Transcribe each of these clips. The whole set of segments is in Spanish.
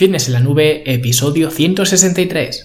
Fitness en la Nube, episodio 163.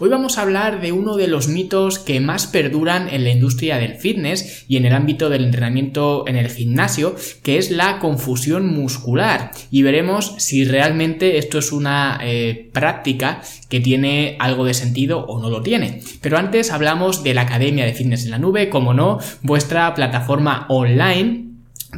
Hoy vamos a hablar de uno de los mitos que más perduran en la industria del fitness y en el ámbito del entrenamiento en el gimnasio, que es la confusión muscular. Y veremos si realmente esto es una eh, práctica que tiene algo de sentido o no lo tiene. Pero antes hablamos de la Academia de Fitness en la Nube, como no, vuestra plataforma online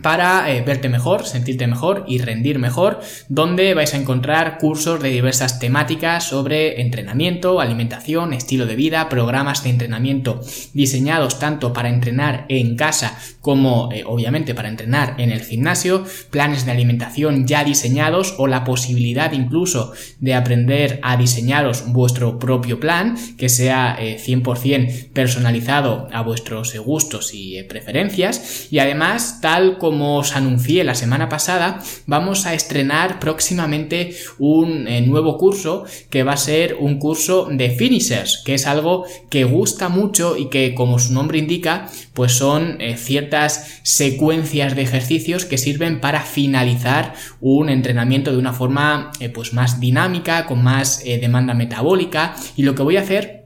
para eh, verte mejor, sentirte mejor y rendir mejor, donde vais a encontrar cursos de diversas temáticas sobre entrenamiento, alimentación, estilo de vida, programas de entrenamiento diseñados tanto para entrenar en casa como eh, obviamente para entrenar en el gimnasio, planes de alimentación ya diseñados o la posibilidad incluso de aprender a diseñaros vuestro propio plan que sea 100% eh, personalizado a vuestros gustos y preferencias. Y además tal como os anuncié la semana pasada, vamos a estrenar próximamente un eh, nuevo curso que va a ser un curso de finishers, que es algo que gusta mucho y que como su nombre indica, pues son eh, ciertas secuencias de ejercicios que sirven para finalizar un entrenamiento de una forma eh, pues más dinámica, con más demanda metabólica. Y lo que voy a hacer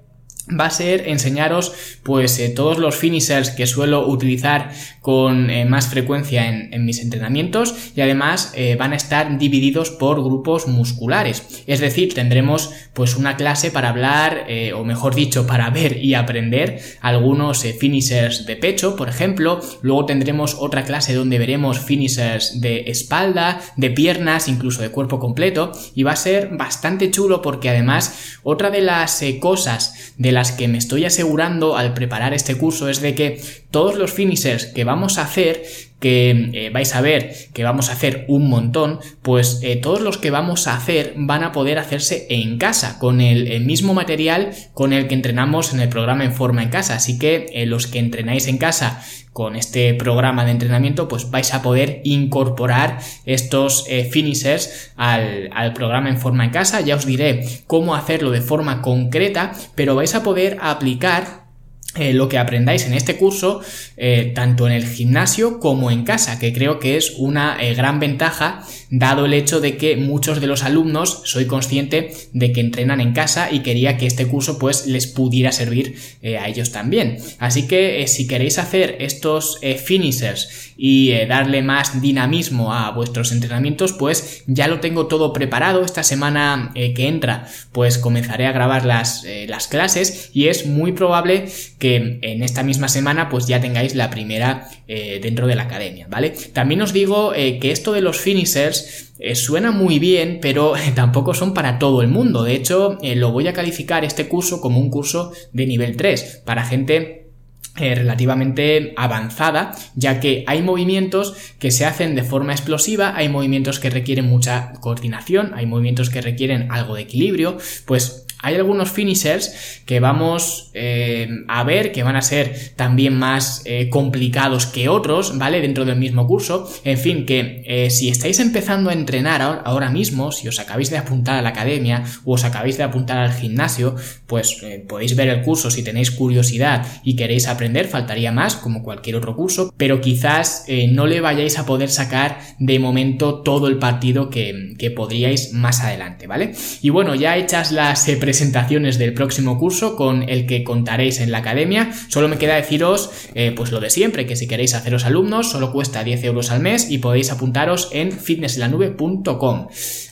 va a ser enseñaros pues eh, todos los finishers que suelo utilizar con eh, más frecuencia en, mis entrenamientos y además eh, van a estar divididos por grupos musculares. Es decir tendremos pues una clase para hablar o mejor dicho para ver y aprender algunos finishers de pecho por ejemplo. Luego tendremos otra clase donde veremos finishers de espalda de piernas incluso de cuerpo completo. Y va a ser bastante chulo porque además otra de las cosas de las que me estoy asegurando al preparar este curso es de que todos los finishers que vamos a hacer que eh, vais a ver que vamos a hacer un montón, pues eh, todos los que vamos a hacer van a poder hacerse en casa, con el, mismo material con el que entrenamos en el programa en forma en casa. Así que eh, los que entrenáis en casa con este programa de entrenamiento, pues vais a poder incorporar estos finishers al, al programa en forma en casa. Ya os diré cómo hacerlo de forma concreta, pero vais a poder aplicar eh, lo que aprendáis en este curso, eh, tanto en el gimnasio como en casa, que creo que es una eh, gran ventaja, dado el hecho de que muchos de los alumnos soy consciente de que entrenan en casa y quería que este curso pues les pudiera servir a ellos también. Así que si queréis hacer estos finishers y darle más dinamismo a vuestros entrenamientos, pues ya lo tengo todo preparado. Esta semana que entra, pues comenzaré a grabar las, las clases y es muy probable que que en esta misma semana pues ya tengáis la primera eh, dentro de la academia, ¿vale? También os digo eh, que esto de los finishers eh, suena muy bien, pero tampoco son para todo el mundo. De hecho, lo voy a calificar este curso como un curso de nivel 3 para gente relativamente avanzada, ya que hay movimientos que se hacen de forma explosiva, hay movimientos que requieren mucha coordinación, hay movimientos que requieren algo de equilibrio, pues hay algunos finishers que vamos eh, a ver que van a ser también más eh, complicados que otros, ¿vale? Dentro del mismo curso. En fin, que eh, si estáis empezando a entrenar ahora mismo, si os acabáis de apuntar a la academia o os acabáis de apuntar al gimnasio, pues podéis ver el curso si tenéis curiosidad y queréis aprender, faltaría más, como cualquier otro curso, pero quizás no le vayáis a poder sacar de momento todo el partido que, que podríais más adelante, ¿vale? Y bueno, ya hechas las presentaciones del próximo curso con el que contaréis en la academia. Solo me queda deciros eh, pues lo de siempre, que si queréis haceros alumnos solo cuesta 10 euros al mes y podéis apuntaros en fitnesslanube.com.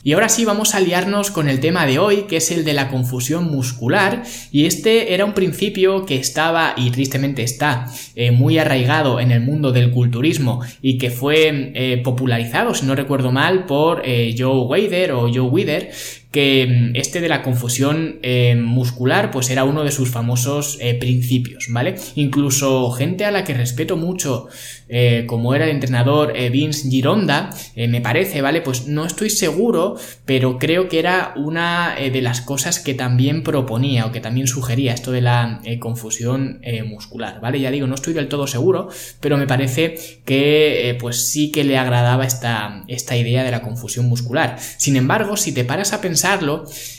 Y ahora sí vamos a liarnos con el tema de hoy, que es el de la confusión muscular. Y este era un principio que estaba y tristemente está eh, muy arraigado en el mundo del culturismo y que fue eh, popularizado, si no recuerdo mal, por Joe Wader o Joe Wither, que mm, este de la confusión eh, muscular pues era uno de sus famosos eh, principios, ¿vale? Incluso gente a la que respeto mucho eh, como era el entrenador Vince Gironda, me parece, ¿vale? Pues no estoy seguro, pero creo que era una de las cosas que también proponía o que también sugería esto de la confusión muscular, ¿vale? Ya digo, no estoy del todo seguro, pero me parece que pues sí que le agradaba esta, esta idea de la confusión muscular. Sin embargo, si te paras a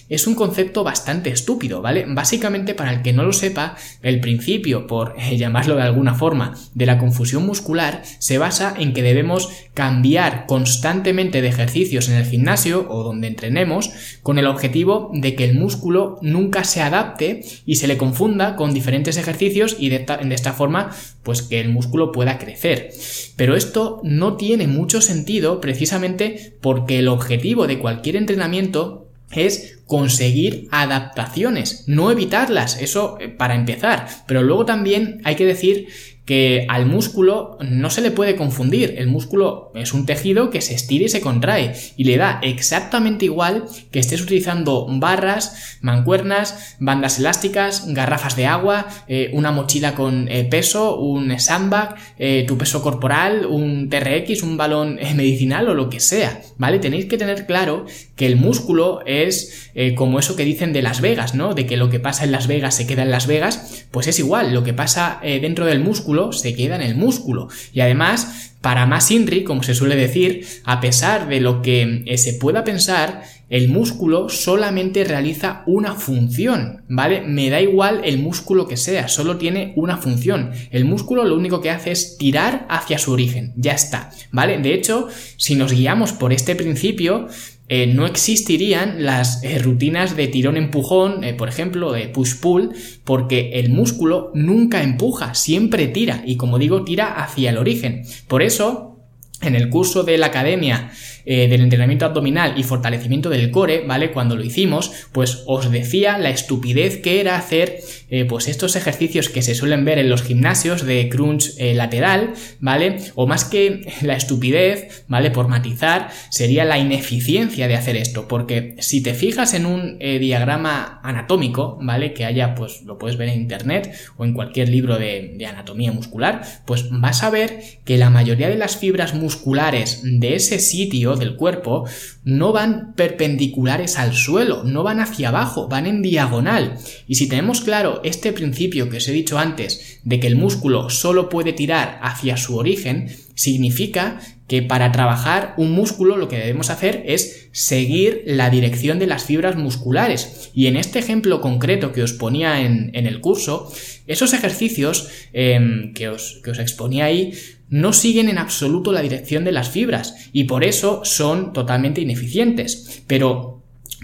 es un concepto bastante estúpido, ¿vale? Básicamente, para el que no lo sepa, el principio, por llamarlo de alguna forma, de la confusión muscular se basa en que debemos cambiar constantemente de ejercicios en el gimnasio o donde entrenemos con el objetivo de que el músculo nunca se adapte y se le confunda con diferentes ejercicios y de esta, de esta forma pues que el músculo pueda crecer. Pero esto no tiene mucho sentido precisamente porque el objetivo de cualquier entrenamiento es conseguir adaptaciones, no evitarlas, eso eh, para empezar. Pero luego también hay que decir que al músculo no se le puede confundir. El músculo es un tejido que se estira y se contrae y le da exactamente igual que estés utilizando barras, mancuernas, bandas elásticas, garrafas de agua, eh, una mochila con eh, peso, un sandbag, eh, tu peso corporal, un TRX, un balón medicinal o lo que sea, ¿vale? Tenéis que tener claro que el músculo es como eso que dicen de Las Vegas, ¿no? De que lo que pasa en Las Vegas se queda en Las Vegas, pues es igual, lo que pasa dentro del músculo se queda en el músculo. Y además, para más INRI, como se suele decir, a pesar de lo que eh, se pueda pensar, el músculo solamente realiza una función, ¿vale? Me da igual el músculo que sea, solo tiene una función. El músculo lo único que hace es tirar hacia su origen, ya está, ¿vale? De hecho, si nos guiamos por este principio, eh, no existirían las eh, rutinas de tirón-empujón, eh, por ejemplo, de push-pull, porque el músculo nunca empuja, siempre tira, y como digo, tira hacia el origen. Por eso, en el curso de la academia eh, del entrenamiento abdominal y fortalecimiento del core, ¿vale? Cuando lo hicimos, pues os decía la estupidez que era hacer eh, pues estos ejercicios que se suelen ver en los gimnasios de crunch eh, lateral, ¿vale? O más que la estupidez, ¿vale? Por matizar, sería la ineficiencia de hacer esto, porque si te fijas en un diagrama anatómico, ¿vale? Que haya, pues lo puedes ver en internet o en cualquier libro de, de anatomía muscular, pues vas a ver que la mayoría de las fibras musculares de ese sitio del cuerpo no van perpendiculares al suelo, no van hacia abajo, van en diagonal. Y si tenemos claro este principio que os he dicho antes, de que el músculo solo puede tirar hacia su origen, significa que para trabajar un músculo lo que debemos hacer es seguir la dirección de las fibras musculares. Y en este ejemplo concreto que os ponía en, el curso, esos ejercicios em, que, os, que os exponía ahí no siguen en absoluto la dirección de las fibras y por eso son totalmente ineficientes. Pero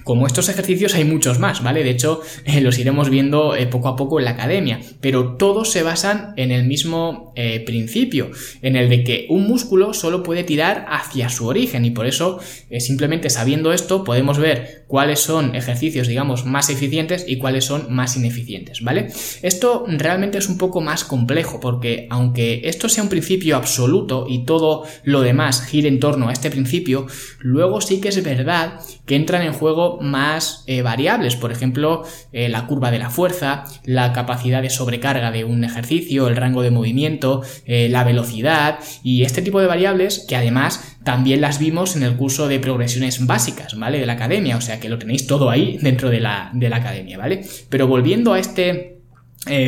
como estos ejercicios hay muchos más, ¿vale? De hecho, eh, los iremos viendo eh, poco a poco en la academia, pero todos se basan en el mismo eh, principio, en el de que un músculo solo puede tirar hacia su origen y por eso, simplemente sabiendo esto, podemos ver cuáles son ejercicios, digamos, más eficientes y cuáles son más ineficientes, ¿vale? Esto realmente es un poco más complejo porque aunque esto sea un principio absoluto y todo lo demás gire en torno a este principio, luego sí que es verdad que entran en juego más eh, variables, por ejemplo, eh, la curva de la fuerza, la capacidad de sobrecarga de un ejercicio, el rango de movimiento, eh, la velocidad y este tipo de variables que además también las vimos en el curso de progresiones básicas, ¿vale? De la academia, o sea que lo tenéis todo ahí dentro de la, de la academia, ¿vale? Pero volviendo a este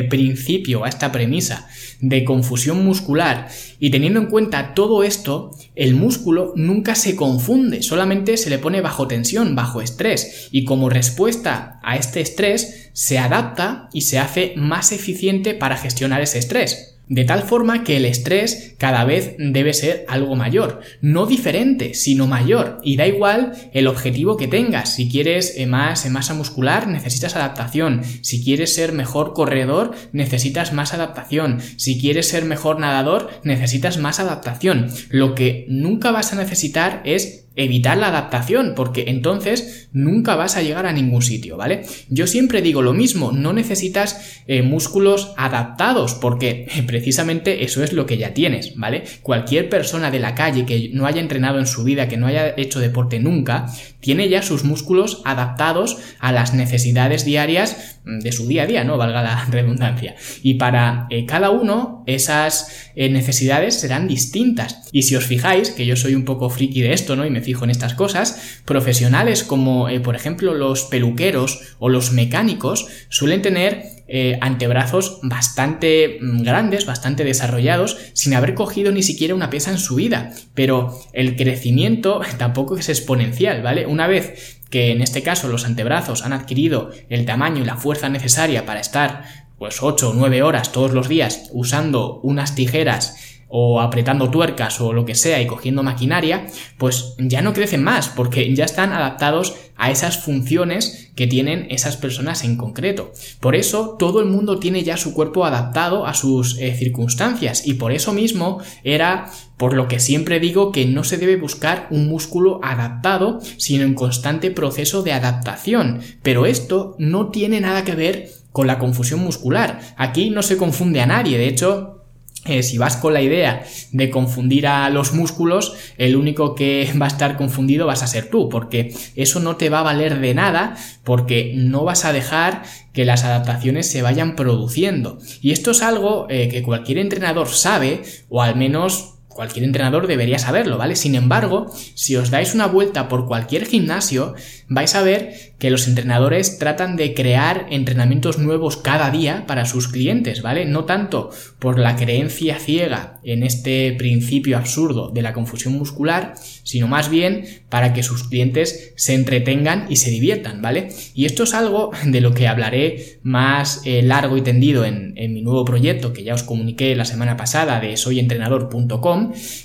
principio, a esta premisa de confusión muscular y teniendo en cuenta todo esto, el músculo nunca se confunde, solamente se le pone bajo tensión, bajo estrés y como respuesta a este estrés se adapta y se hace más eficiente para gestionar ese estrés. De tal forma que el estrés cada vez debe ser algo mayor, no diferente, sino mayor. Y da igual el objetivo que tengas. Si quieres eh, más masa muscular, necesitas adaptación. Si quieres ser mejor corredor, necesitas más adaptación. Si quieres ser mejor nadador, necesitas más adaptación. Lo que nunca vas a necesitar es evitar la adaptación, porque entonces nunca vas a llegar a ningún sitio, ¿vale? Yo siempre digo lo mismo, no necesitas eh, músculos adaptados, porque precisamente eso es lo que ya tienes, ¿vale? Cualquier persona de la calle que no haya entrenado en su vida, que no haya hecho deporte nunca, tiene ya sus músculos adaptados a las necesidades diarias de su día a día, ¿no? Valga la redundancia. Y para eh, cada uno esas eh, necesidades serán distintas. Y si os fijáis, que yo soy un poco friki de esto, ¿no? Y me fijo en estas cosas, profesionales como, eh, por ejemplo, los peluqueros o los mecánicos suelen tener antebrazos bastante mm, grandes, bastante desarrollados, sin haber cogido ni siquiera una pesa en su vida. Pero el crecimiento tampoco es exponencial, ¿vale? Una vez que en este caso los antebrazos han adquirido el tamaño y la fuerza necesaria para estar pues 8 o 9 horas todos los días usando unas tijeras o apretando tuercas o lo que sea y cogiendo maquinaria, pues ya no crecen más porque ya están adaptados a esas funciones que tienen esas personas en concreto. Por eso todo el mundo tiene ya su cuerpo adaptado a sus eh, circunstancias y por eso mismo era por lo que siempre digo que no se debe buscar un músculo adaptado, sino en constante proceso de adaptación. Pero esto no tiene nada que ver con la confusión muscular. Aquí no se confunde a nadie, de hecho, eh, si vas con la idea de confundir a los músculos, el único que va a estar confundido vas a ser tú, porque eso no te va a valer de nada, porque no vas a dejar que las adaptaciones se vayan produciendo. Y esto es algo eh, que cualquier entrenador sabe, o al menos Cualquier entrenador debería saberlo, ¿vale? Sin embargo, si os dais una vuelta por cualquier gimnasio, vais a ver que los entrenadores tratan de crear entrenamientos nuevos cada día para sus clientes, ¿vale? No tanto por la creencia ciega en este principio absurdo de la confusión muscular, sino más bien para que sus clientes se entretengan y se diviertan, ¿vale? Y esto es algo de lo que hablaré más eh, largo y tendido en, en mi nuevo proyecto que ya os comuniqué la semana pasada de soyentrenador.com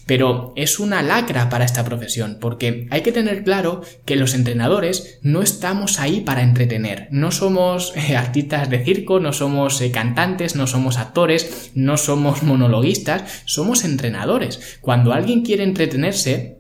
pero es una lacra para esta profesión, porque hay que tener claro que los entrenadores no estamos ahí para entretener, no somos eh, artistas de circo, no somos eh, cantantes, no somos actores, no somos monologuistas, somos entrenadores. Cuando alguien quiere entretenerse,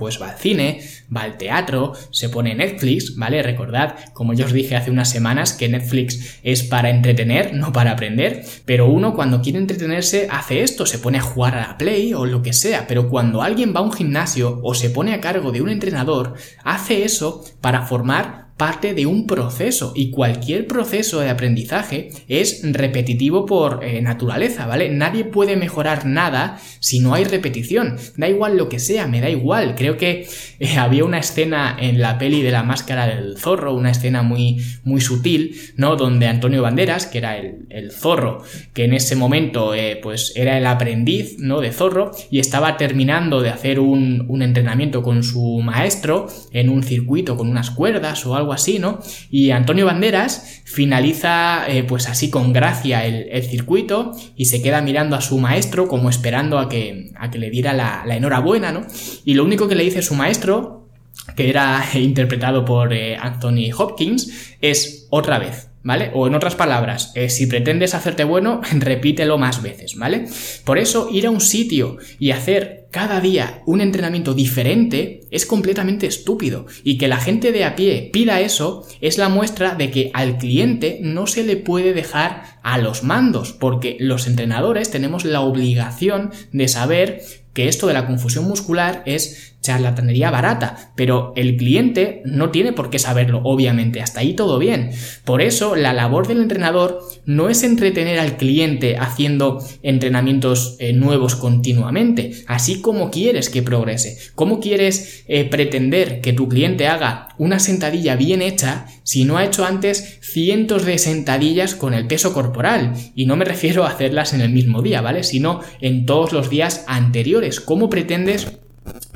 pues va al cine, va al teatro, se pone Netflix, ¿vale? Recordad, como yo os dije hace unas semanas, que Netflix es para entretener, no para aprender, pero uno cuando quiere entretenerse hace esto, se pone a jugar a la Play o lo que sea, pero cuando alguien va a un gimnasio o se pone a cargo de un entrenador, hace eso para formar parte de un proceso y cualquier proceso de aprendizaje es repetitivo por eh, naturaleza, ¿vale? Nadie puede mejorar nada si no hay repetición. Da igual lo que sea, me da igual. Creo que eh, había una escena en la peli de la máscara del zorro, una escena muy, muy sutil, ¿no? Donde Antonio Banderas, que era el, zorro, que en ese momento eh, pues era el aprendiz, ¿no? De zorro y estaba terminando de hacer un, un entrenamiento con su maestro en un circuito con unas cuerdas o algo así, ¿no? Y Antonio Banderas finaliza eh, pues así con gracia el, circuito y se queda mirando a su maestro como esperando a que, a que le diera la, enhorabuena, ¿no? Y lo único que le dice su maestro, que era interpretado por eh, Anthony Hopkins, es otra vez. ¿Vale? O en otras palabras, eh, si pretendes hacerte bueno, repítelo más veces, ¿vale? Por eso ir a un sitio y hacer cada día un entrenamiento diferente es completamente estúpido y que la gente de a pie pida eso es la muestra de que al cliente no se le puede dejar a los mandos porque los entrenadores tenemos la obligación de saber que esto de la confusión muscular es charlatanería barata, pero el cliente no tiene por qué saberlo, obviamente, hasta ahí todo bien. Por eso, la labor del entrenador no es entretener al cliente haciendo entrenamientos eh, nuevos continuamente, así como quieres que progrese. ¿Cómo quieres eh, pretender que tu cliente haga una sentadilla bien hecha si no ha hecho antes cientos de sentadillas con el peso corporal? Y no me refiero a hacerlas en el mismo día, ¿vale? Sino en todos los días anteriores. ¿Cómo pretendes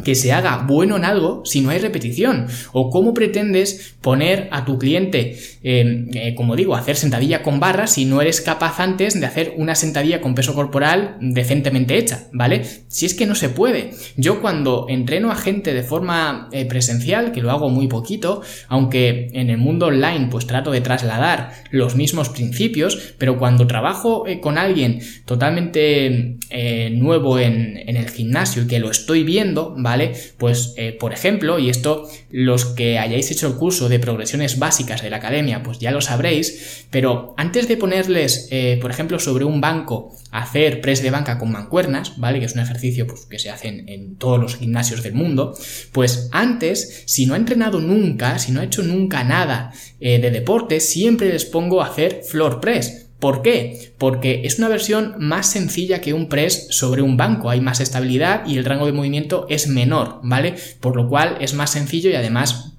que se haga bueno en algo si no hay repetición? ¿O cómo pretendes poner a tu cliente, em, eh, como digo, hacer sentadilla con barras si no eres capaz antes de hacer una sentadilla con peso corporal decentemente hecha? ¿Vale? Si es que no se puede. Yo cuando entreno a gente de forma eh, presencial, que lo hago muy poquito, aunque en el mundo online pues trato de trasladar los mismos principios, pero cuando trabajo eh, con alguien totalmente nuevo en, el gimnasio y que lo estoy viendo, ¿vale? Pues, por ejemplo, y esto los que hayáis hecho el curso de progresiones básicas de la academia, pues ya lo sabréis, pero antes de ponerles, eh, por ejemplo, sobre un banco, hacer press de banca con mancuernas, ¿vale? Que es un ejercicio pues, que se hace en, todos los gimnasios del mundo, pues antes, si no ha entrenado nunca, si no ha hecho nunca nada eh, de deporte, siempre les pongo a hacer floor press. ¿Por qué? Porque es una versión más sencilla que un press sobre un banco, hay más estabilidad y el rango de movimiento es menor, ¿vale? Por lo cual es más sencillo y además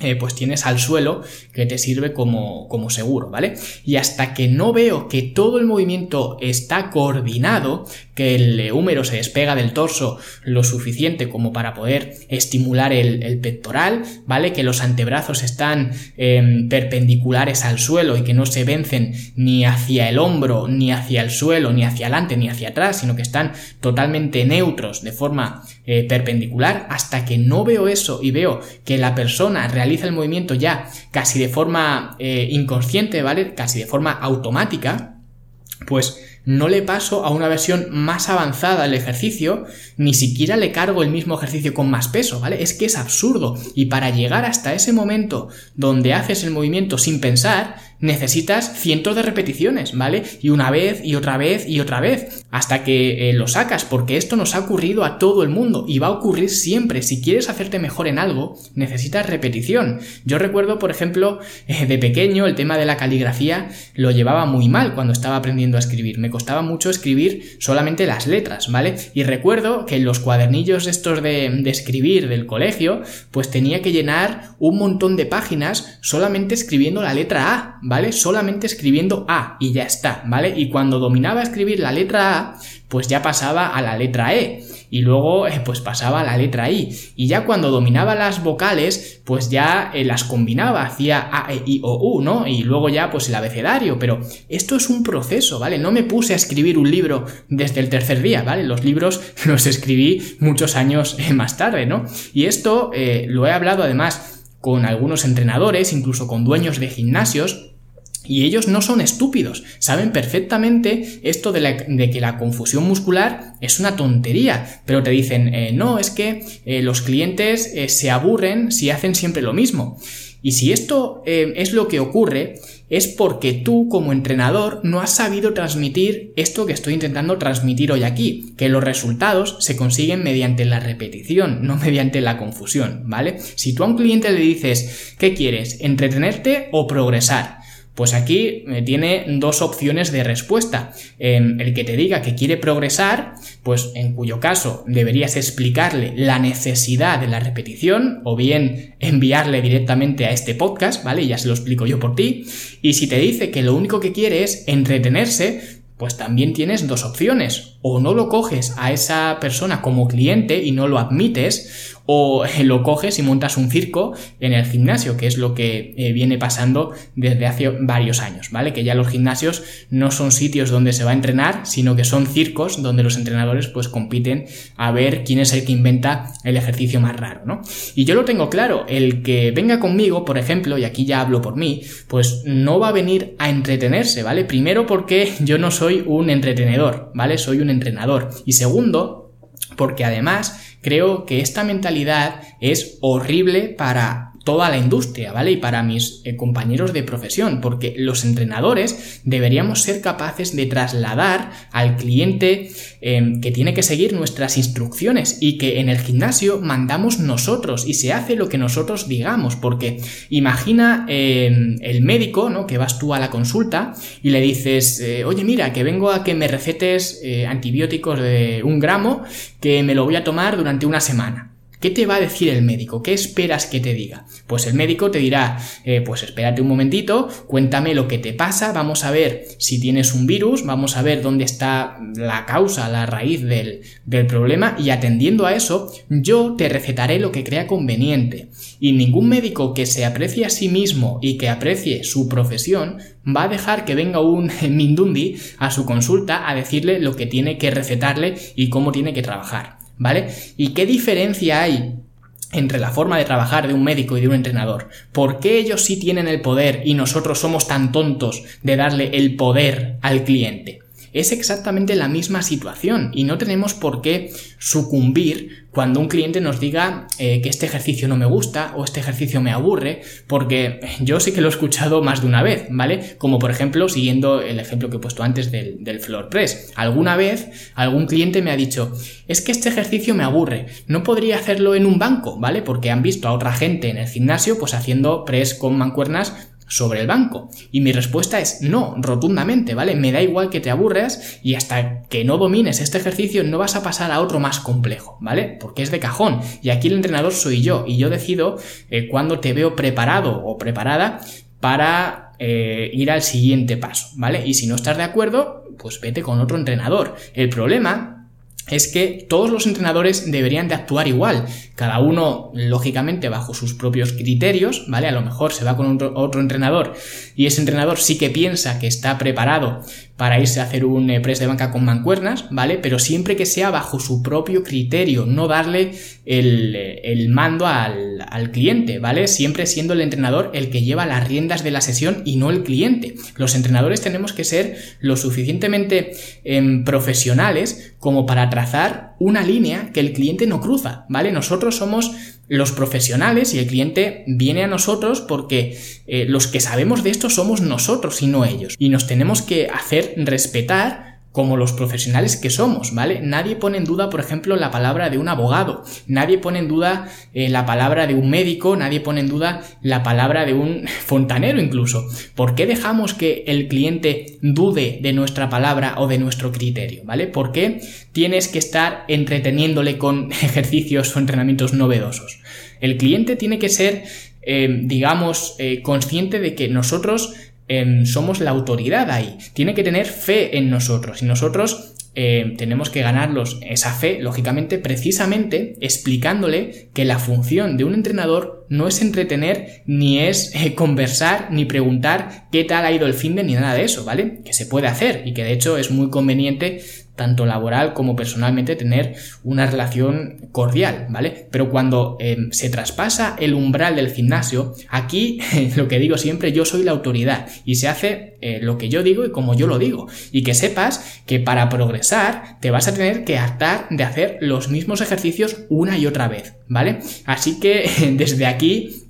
eh, pues tienes al suelo que te sirve como, como, seguro, ¿vale? Y hasta que no veo que todo el movimiento está coordinado, que el húmero se despega del torso lo suficiente como para poder estimular el, pectoral, ¿vale? Que los antebrazos están em, perpendiculares al suelo y que no se vencen ni hacia el hombro, ni hacia el suelo, ni hacia adelante, ni hacia atrás, sino que están totalmente neutros de forma eh, perpendicular, hasta que no veo eso y veo que la persona realiza el movimiento ya casi de forma eh, inconsciente, ¿vale? Casi de forma automática, pues no le paso a una versión más avanzada del ejercicio, ni siquiera le cargo el mismo ejercicio con más peso, ¿vale? Es que es absurdo. Y para llegar hasta ese momento donde haces el movimiento sin pensar, necesitas cientos de repeticiones, ¿vale? Y una vez y otra vez y otra vez, hasta que eh, lo sacas, porque esto nos ha ocurrido a todo el mundo y va a ocurrir siempre. Si quieres hacerte mejor en algo, necesitas repetición. Yo recuerdo, por ejemplo, eh, de pequeño el tema de la caligrafía lo llevaba muy mal cuando estaba aprendiendo a escribir. Me costaba mucho escribir solamente las letras, ¿vale? Y recuerdo que en los cuadernillos estos de, de escribir del colegio, pues tenía que llenar un montón de páginas solamente escribiendo la letra A, ¿vale? Solamente escribiendo A y ya está, ¿vale? Y cuando dominaba escribir la letra A, pues ya pasaba a la letra E y luego eh, pues pasaba a la letra I y ya cuando dominaba las vocales pues ya eh, las combinaba, hacía A, E, I, O, U, ¿no? Y luego ya pues el abecedario, pero esto es un proceso, ¿vale? No me puse a escribir un libro desde el tercer día, ¿vale? Los libros los escribí muchos años eh, más tarde, ¿no? Y esto lo he hablado además con algunos entrenadores, incluso con dueños de gimnasios, y ellos no son estúpidos, saben perfectamente esto de, que la confusión muscular es una tontería, pero te dicen, eh, no, es que eh, los clientes eh, se aburren si hacen siempre lo mismo. Y si esto es lo que ocurre, es porque tú como entrenador no has sabido transmitir esto que estoy intentando transmitir hoy aquí, que los resultados se consiguen mediante la repetición, no mediante la confusión, ¿vale? Si tú a un cliente le dices, ¿qué quieres? ¿Entretenerte o progresar? Pues aquí eh, tiene dos opciones de respuesta. Em, el que te diga que quiere progresar, pues en cuyo caso deberías explicarle la necesidad de la repetición o bien enviarle directamente a este podcast, ¿vale? Ya se lo explico yo por ti. Y si te dice que lo único que quiere es entretenerse, pues también tienes dos opciones. O no lo coges a esa persona como cliente y no lo admites, o lo coges y montas un circo en el gimnasio, que es lo que eh, viene pasando desde hace varios años, ¿vale? Que ya los gimnasios no son sitios donde se va a entrenar, sino que son circos donde los entrenadores pues compiten a ver quién es el que inventa el ejercicio más raro, ¿no? Y yo lo tengo claro, el que venga conmigo, por ejemplo, y aquí ya hablo por mí, pues no va a venir a entretenerse, ¿vale? Primero porque yo no soy un entretenedor, ¿vale? Soy un entrenador. Y segundo, porque además creo que esta mentalidad es horrible para toda la industria, ¿vale? Y para mis eh, compañeros de profesión, porque los entrenadores deberíamos ser capaces de trasladar al cliente em, que tiene que seguir nuestras instrucciones y que en el gimnasio mandamos nosotros y se hace lo que nosotros digamos, porque imagina em, el médico, ¿no? Que vas tú a la consulta y le dices, eh, oye, mira, que vengo a que me recetes eh, antibióticos de un gramo que me lo voy a tomar durante una semana. ¿Qué te va a decir el médico? ¿Qué esperas que te diga? Pues el médico te dirá, eh, pues espérate un momentito, cuéntame lo que te pasa, vamos a ver si tienes un virus, vamos a ver dónde está la causa, la raíz del, del problema y atendiendo a eso, yo te recetaré lo que crea conveniente. Y ningún médico que se aprecie a sí mismo y que aprecie su profesión va a dejar que venga un Mindundi a su consulta a decirle lo que tiene que recetarle y cómo tiene que trabajar. ¿Vale? ¿Y qué diferencia hay entre la forma de trabajar de un médico y de un entrenador. ¿Por qué ellos sí tienen el poder y nosotros somos tan tontos de darle el poder al cliente? Es exactamente la misma situación y no tenemos por qué sucumbir cuando un cliente nos diga eh, que este ejercicio no me gusta o este ejercicio me aburre, porque yo sí que lo he escuchado más de una vez, ¿vale? Como por ejemplo, siguiendo el ejemplo que he puesto antes del, del floor press. Alguna vez algún cliente me ha dicho, es que este ejercicio me aburre, no podría hacerlo en un banco, ¿vale? Porque han visto a otra gente en el gimnasio pues haciendo press con mancuernas sobre el banco? Y mi respuesta es no, rotundamente, ¿vale? Me da igual que te aburras y hasta que no domines este ejercicio no vas a pasar a otro más complejo, ¿vale? Porque es de cajón. Y aquí el entrenador soy yo y yo decido eh, cuando te veo preparado o preparada para eh, ir al siguiente paso, ¿vale? Y si no estás de acuerdo, pues vete con otro entrenador. El problema es que todos los entrenadores deberían de actuar igual, cada uno lógicamente bajo sus propios criterios, ¿vale? A lo mejor se va con otro, entrenador y ese entrenador sí que piensa que está preparado para irse a hacer un eh, press de banca con mancuernas, ¿vale? Pero siempre que sea bajo su propio criterio, no darle el, eh, mando al, al, cliente, ¿vale? Siempre siendo el entrenador el que lleva las riendas de la sesión y no el cliente. Los entrenadores tenemos que ser lo suficientemente em, profesionales como para trazar una línea que el cliente no cruza, ¿vale? Nosotros somos los profesionales y el cliente viene a nosotros porque eh, los que sabemos de esto somos nosotros y no ellos. Y nos tenemos que hacer respetar como los profesionales que somos, ¿vale? Nadie pone en duda, por ejemplo, la palabra de un abogado, nadie pone en duda eh, la palabra de un médico, nadie pone en duda la palabra de un fontanero incluso. ¿Por qué dejamos que el cliente dude de nuestra palabra o de nuestro criterio, ¿vale? ¿Por qué tienes que estar entreteniéndole con ejercicios o entrenamientos novedosos? El cliente tiene que ser, eh, digamos, eh, consciente de que nosotros Somos la autoridad ahí. Tiene que tener fe en nosotros y nosotros em, tenemos que ganarlos esa fe, lógicamente, precisamente explicándole que la función de un entrenador no es entretener, ni es eh, conversar, ni preguntar qué tal ha ido el fin de, ni nada de eso, ¿vale? Que se puede hacer y que de hecho es muy conveniente tanto laboral como personalmente, tener una relación cordial, ¿vale? Pero cuando em, se traspasa el umbral del gimnasio, aquí lo que digo siempre, yo soy la autoridad y se hace eh, lo que yo digo y como yo lo digo. Y que sepas que para progresar te vas a tener que hartar de hacer los mismos ejercicios una y otra vez, ¿vale? Así que desde aquí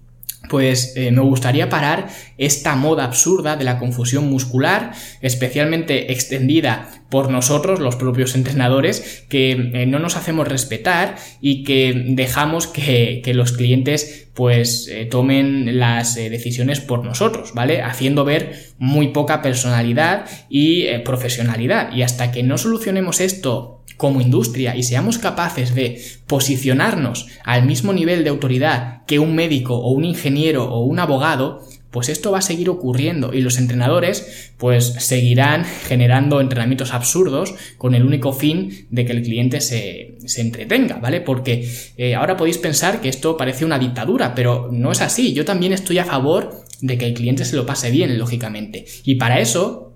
pues eh, me gustaría parar esta moda absurda de la confusión muscular, especialmente extendida por nosotros, los propios entrenadores, que eh, no nos hacemos respetar y que dejamos que, los clientes pues eh, tomen las decisiones por nosotros, ¿vale? Haciendo ver muy poca personalidad y profesionalidad. Y hasta que no solucionemos esto como industria y seamos capaces de posicionarnos al mismo nivel de autoridad que un médico o un ingeniero o un abogado, pues esto va a seguir ocurriendo y los entrenadores pues seguirán generando entrenamientos absurdos con el único fin de que el cliente se, entretenga, ¿vale? Porque eh, ahora podéis pensar que esto parece una dictadura, pero no es así. Yo también estoy a favor de que el cliente se lo pase bien, lógicamente. Y para eso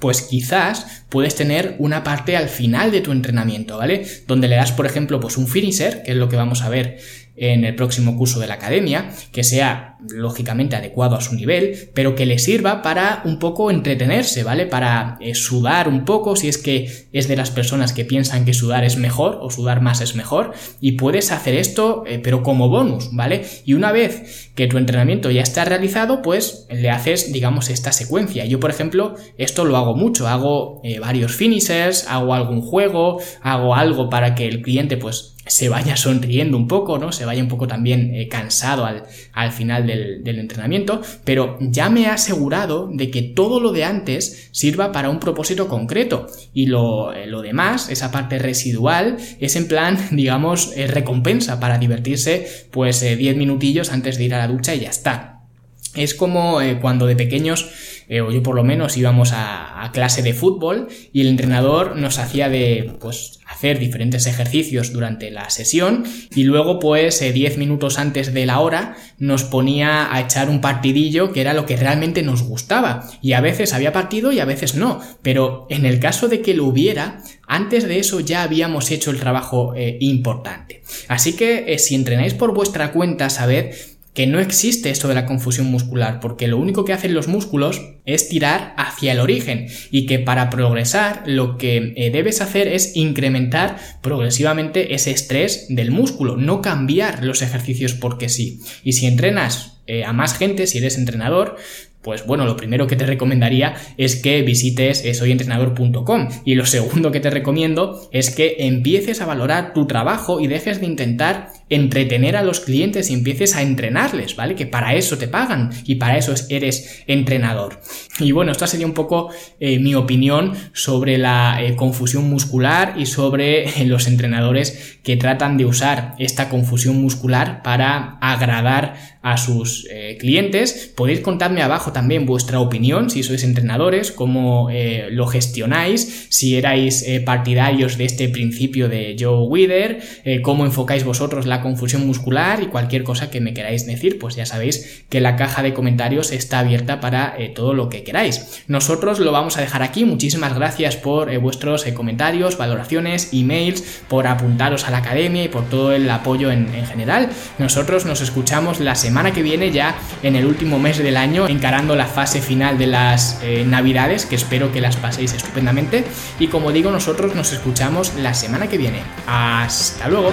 pues quizás puedes tener una parte al final de tu entrenamiento, ¿vale? Donde le das, por ejemplo, pues un finisher, que es lo que vamos a ver en el próximo curso de la academia, que sea lógicamente adecuado a su nivel, pero que le sirva para un poco entretenerse, ¿vale? Para eh, sudar un poco, si es que es de las personas que piensan que sudar es mejor o sudar más es mejor, y puedes hacer esto, eh, pero como bonus, ¿vale? Y una vez que tu entrenamiento ya está realizado, pues le haces, digamos, esta secuencia. Yo, por ejemplo, esto lo hago mucho, hago eh, varios finishers, hago algún juego, hago algo para que el cliente, pues, se vaya sonriendo un poco, ¿no? Se vaya un poco también eh, cansado al, al final del, del, entrenamiento, pero ya me he asegurado de que todo lo de antes sirva para un propósito concreto y lo, eh, lo demás, esa parte residual, es en plan, digamos, eh, recompensa para divertirse pues 10 minutillos antes de ir a la ducha y ya está. Es como cuando de pequeños eh, o yo por lo menos íbamos a, clase de fútbol y el entrenador nos hacía de pues hacer diferentes ejercicios durante la sesión y luego pues 10 eh, minutos antes de la hora nos ponía a echar un partidillo que era lo que realmente nos gustaba. Y a veces había partido y a veces no. Pero en el caso de que lo hubiera antes de eso ya habíamos hecho el trabajo eh, importante. Así que si entrenáis por vuestra cuenta sabed que no existe esto de la confusión muscular, porque lo único que hacen los músculos es tirar hacia el origen y que para progresar lo que eh, debes hacer es incrementar progresivamente ese estrés del músculo, no cambiar los ejercicios porque sí. Y si entrenas eh, a más gente, si eres entrenador, pues bueno, lo primero que te recomendaría es que visites soyentrenador.com y lo segundo que te recomiendo es que empieces a valorar tu trabajo y dejes de intentar entretener a los clientes y empieces a entrenarles, ¿vale? Que para eso te pagan y para eso eres entrenador. Y bueno, esta sería un poco eh, mi opinión sobre la eh, confusión muscular y sobre eh, los entrenadores que tratan de usar esta confusión muscular para agradar a sus clientes. Podéis contarme abajo también vuestra opinión, si sois entrenadores, cómo lo gestionáis, si erais partidarios de este principio de Joe Wither, cómo enfocáis vosotros la confusión muscular y cualquier cosa que me queráis decir, pues ya sabéis que la caja de comentarios está abierta para eh, todo lo que queráis. Nosotros lo vamos a dejar aquí. Muchísimas gracias por eh, vuestros eh, comentarios, valoraciones, emails, por apuntaros a la academia y por todo el apoyo en, en general. Nosotros nos escuchamos la semana que viene ya en el último mes del año, encarando la fase final de las navidades, que espero que las paséis estupendamente. Y como digo, nosotros nos escuchamos la semana que viene. Hasta luego.